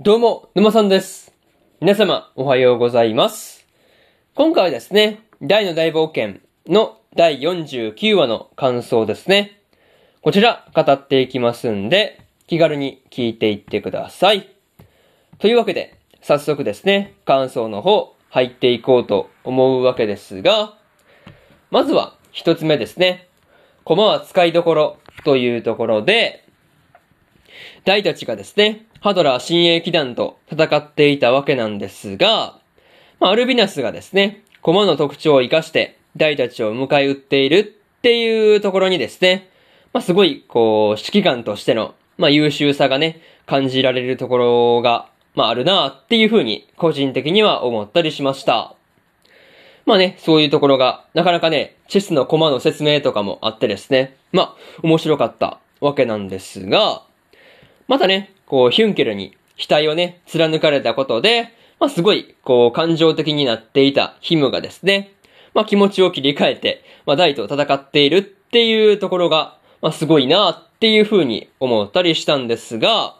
どうも、沼さんです。皆様、おはようございます。今回はですね、大の大冒険の第49話の感想ですね。こちら、語っていきますんで、気軽に聞いていってください。というわけで、早速ですね、感想の方、入っていこうと思うわけですが、まずは、一つ目ですね。駒は使いどころというところで、大たちがですね、ハドラー親衛騎団と戦っていたわけなんですが、まあ、アルビナスがですね、駒の特徴を活かして大たちを迎え撃っているっていうところにですね、まあ、すごい、こう、指揮官としての、まあ、優秀さがね、感じられるところが、まあ、あるなっていうふうに、個人的には思ったりしました。まあね、そういうところが、なかなかね、チェスの駒の説明とかもあってですね、まあ、面白かったわけなんですが、またね、こう、ヒュンケルに額をね、貫かれたことで、まあ、すごい、こう、感情的になっていたヒムがですね、まあ、気持ちを切り替えて、まあ、ダイと戦っているっていうところが、まあ、すごいなっていう風に思ったりしたんですが、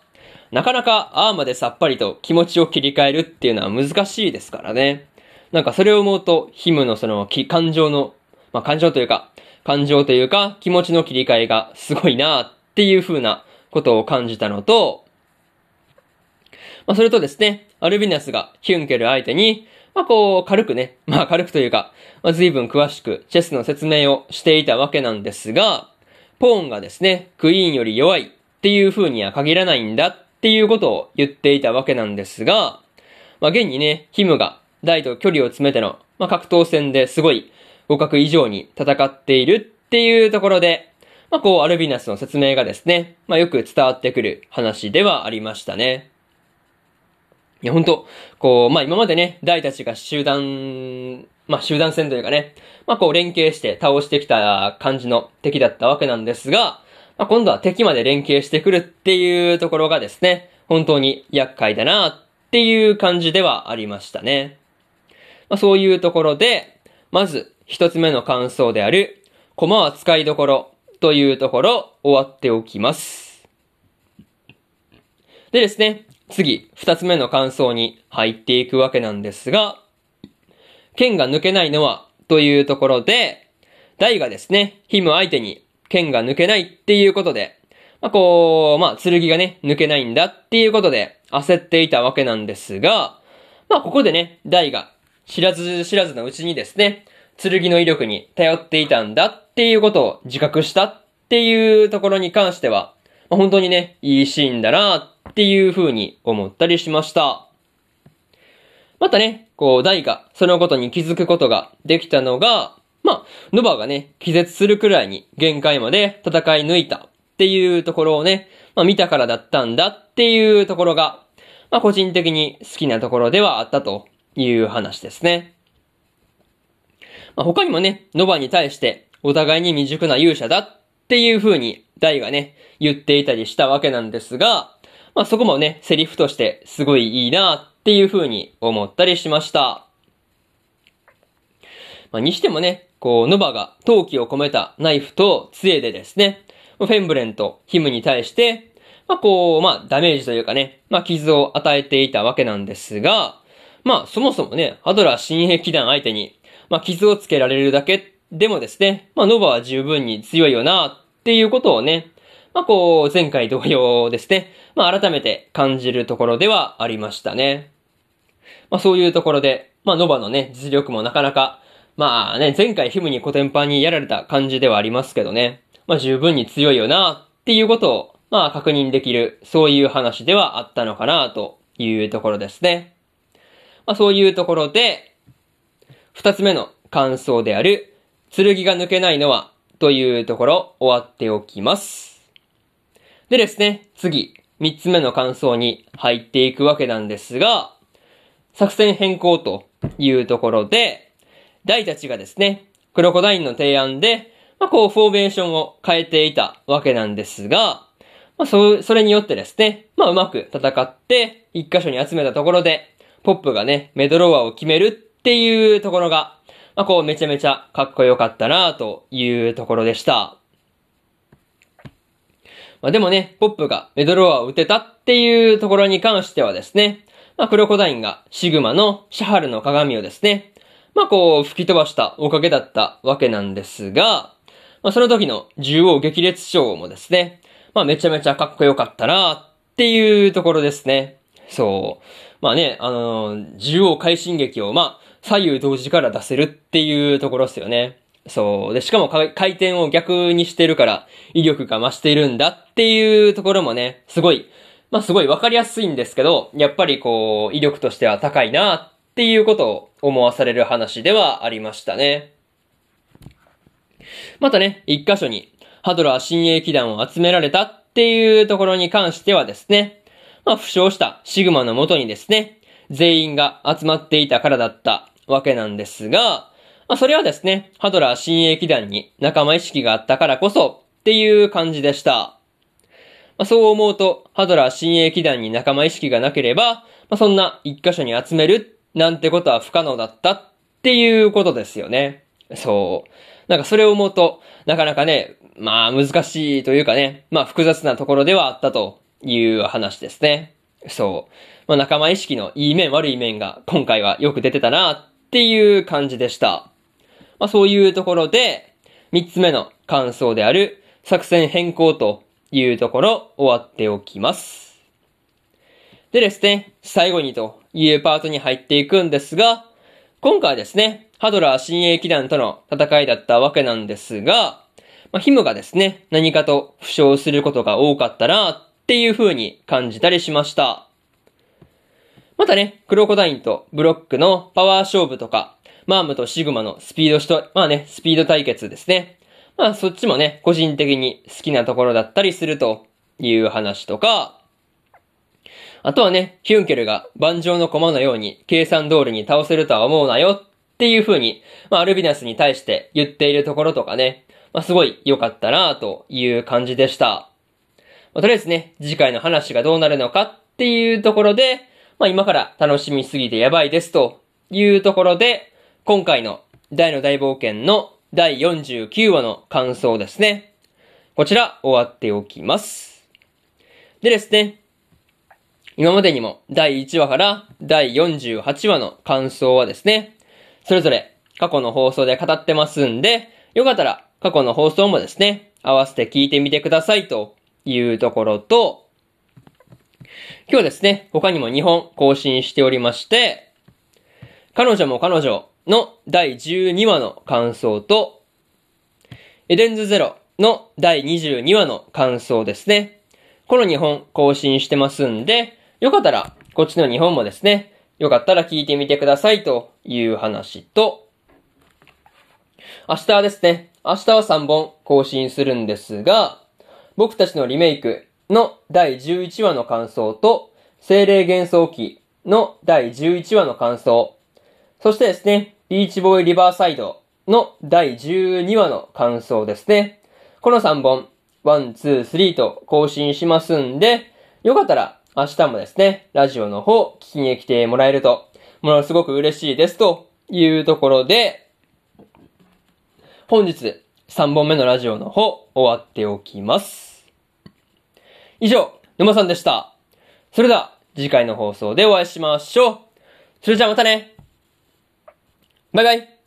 なかなか、ああまでさっぱりと気持ちを切り替えるっていうのは難しいですからね。なんかそれを思うと、ヒムのその、感情の、まあ、感情というか、感情というか、気持ちの切り替えがすごいなっていう風なことを感じたのと、まあ、それとですね、アルビナスがヒュンケル相手に、まあ、こう、軽くね、まあ、軽くというか、まあ、随分詳しくチェスの説明をしていたわけなんですが、ポーンがですね、クイーンより弱いっていう風には限らないんだっていうことを言っていたわけなんですが、まあ、現にね、ヒムが大と距離を詰めての、まあ、格闘戦ですごい互角以上に戦っているっていうところで、まあ、こう、アルビナスの説明がですね、まあ、よく伝わってくる話ではありましたね。いや、ほんと、こう、まあ、今までね、大たちが集団、まあ、集団戦というかね、まあ、こう、連携して倒してきた感じの敵だったわけなんですが、まあ、今度は敵まで連携してくるっていうところがですね、本当に厄介だなっていう感じではありましたね。まあ、そういうところで、まず、一つ目の感想である、駒は使いどころというところ、終わっておきます。でですね、次、二つ目の感想に入っていくわけなんですが、剣が抜けないのは、というところで、ダイがですね、ヒム相手に剣が抜けないっていうことで、まあ、こう、まあ、剣がね、抜けないんだっていうことで焦っていたわけなんですが、まあ、ここでね、ダイが知らず知らずのうちにですね、剣の威力に頼っていたんだっていうことを自覚したっていうところに関しては、まあ、本当にね、いいシーンだなっていう風に思ったりしました。またね、こう、ダイがそのことに気づくことができたのが、まあ、ノバがね、気絶するくらいに限界まで戦い抜いたっていうところをね、まあ見たからだったんだっていうところが、まあ個人的に好きなところではあったという話ですね。まあ他にもね、ノバに対してお互いに未熟な勇者だっていう風にダイがね、言っていたりしたわけなんですが、まあそこもね、セリフとしてすごいいいなっていう風に思ったりしました。まあにしてもね、こう、ノバが陶器を込めたナイフと杖でですね、フェンブレンとヒムに対して、まあこう、まあダメージというかね、まあ傷を与えていたわけなんですが、まあそもそもね、ハドラー新兵騎団相手に、まあ傷をつけられるだけでもですね、まあノバは十分に強いよなっていうことをね、まあこう、前回同様ですね、まあ改めて感じるところではありましたね。まあそういうところで、まあノバのね、実力もなかなか、まあね、前回ヒムにコテンパンにやられた感じではありますけどね、まあ十分に強いよなっていうことを、まあ確認できる、そういう話ではあったのかなというところですね。まあそういうところで、二つ目の感想である、剣が抜けないのは、というところ終わっておきます。でですね、次、三つ目の感想に入っていくわけなんですが、作戦変更というところで、大たちがですね、クロコダインの提案で、まあ、こう、フォーメーションを変えていたわけなんですが、まあ、そ、それによってですね、まあ、うまく戦って、一箇所に集めたところで、ポップがね、メドロワを決めるっていうところが、まあ、こう、めちゃめちゃかっこよかったなというところでした。まあでもね、ポップがメドローアを打てたっていうところに関してはですね、まあクロコダインがシグマのシャハルの鏡をですね、まあこう吹き飛ばしたおかげだったわけなんですが、まあその時の獣王激烈ショーもですね、まあめちゃめちゃかっこよかったなっていうところですね。そう。まあね、あのー、獣王快進撃をまあ左右同時から出せるっていうところですよね。そう。で、しかも回転を逆にしてるから威力が増しているんだっていうところもね、すごい、まあすごいわかりやすいんですけど、やっぱりこう、威力としては高いなっていうことを思わされる話ではありましたね。またね、一箇所にハドラー親衛騎団を集められたっていうところに関してはですね、まあ負傷したシグマのもとにですね、全員が集まっていたからだったわけなんですが、まあ、それはですね、ハドラー親衛騎団に仲間意識があったからこそっていう感じでした。まあ、そう思うと、ハドラー親衛騎団に仲間意識がなければ、まあ、そんな一箇所に集めるなんてことは不可能だったっていうことですよね。そう。なんかそれを思うと、なかなかね、まあ難しいというかね、まあ複雑なところではあったという話ですね。そう。まあ仲間意識のいい面悪い面が今回はよく出てたなっていう感じでした。まあそういうところで、三つ目の感想である作戦変更というところ終わっておきます。でですね、最後にというパートに入っていくんですが、今回はですね、ハドラー親衛騎団との戦いだったわけなんですが、まあ、ヒムがですね、何かと負傷することが多かったなっていう風に感じたりしました。またね、クロコダインとブロックのパワー勝負とか、マームとシグマのスピードしと、まあね、スピード対決ですね。まあそっちもね、個人的に好きなところだったりするという話とか、あとはね、ヒュンケルが盤上の駒のように計算通りに倒せるとは思うなよっていう風に、まあアルビナスに対して言っているところとかね、まあすごい良かったなという感じでした。まあ、とりあえずね、次回の話がどうなるのかっていうところで、まあ今から楽しみすぎてやばいですというところで、今回の大の大冒険の第49話の感想ですね。こちら終わっておきます。でですね、今までにも第1話から第48話の感想はですね、それぞれ過去の放送で語ってますんで、よかったら過去の放送もですね、合わせて聞いてみてくださいというところと、今日ですね、他にも2本更新しておりまして、彼女も彼女の第12話の感想と、エデンズゼロの第22話の感想ですね。この2本更新してますんで、よかったら、こっちの2本もですね、よかったら聞いてみてくださいという話と、明日ですね、明日は3本更新するんですが、僕たちのリメイクの第11話の感想と、精霊幻想記の第11話の感想、そしてですね、ビーチボーイリバーサイドの第12話の感想ですね。この3本、1、2、3と更新しますんで、よかったら明日もですね、ラジオの方聞きに来てもらえると、ものすごく嬉しいですというところで、本日3本目のラジオの方終わっておきます。以上、沼さんでした。それでは、次回の放送でお会いしましょう。それじゃあまたね。バイバイ。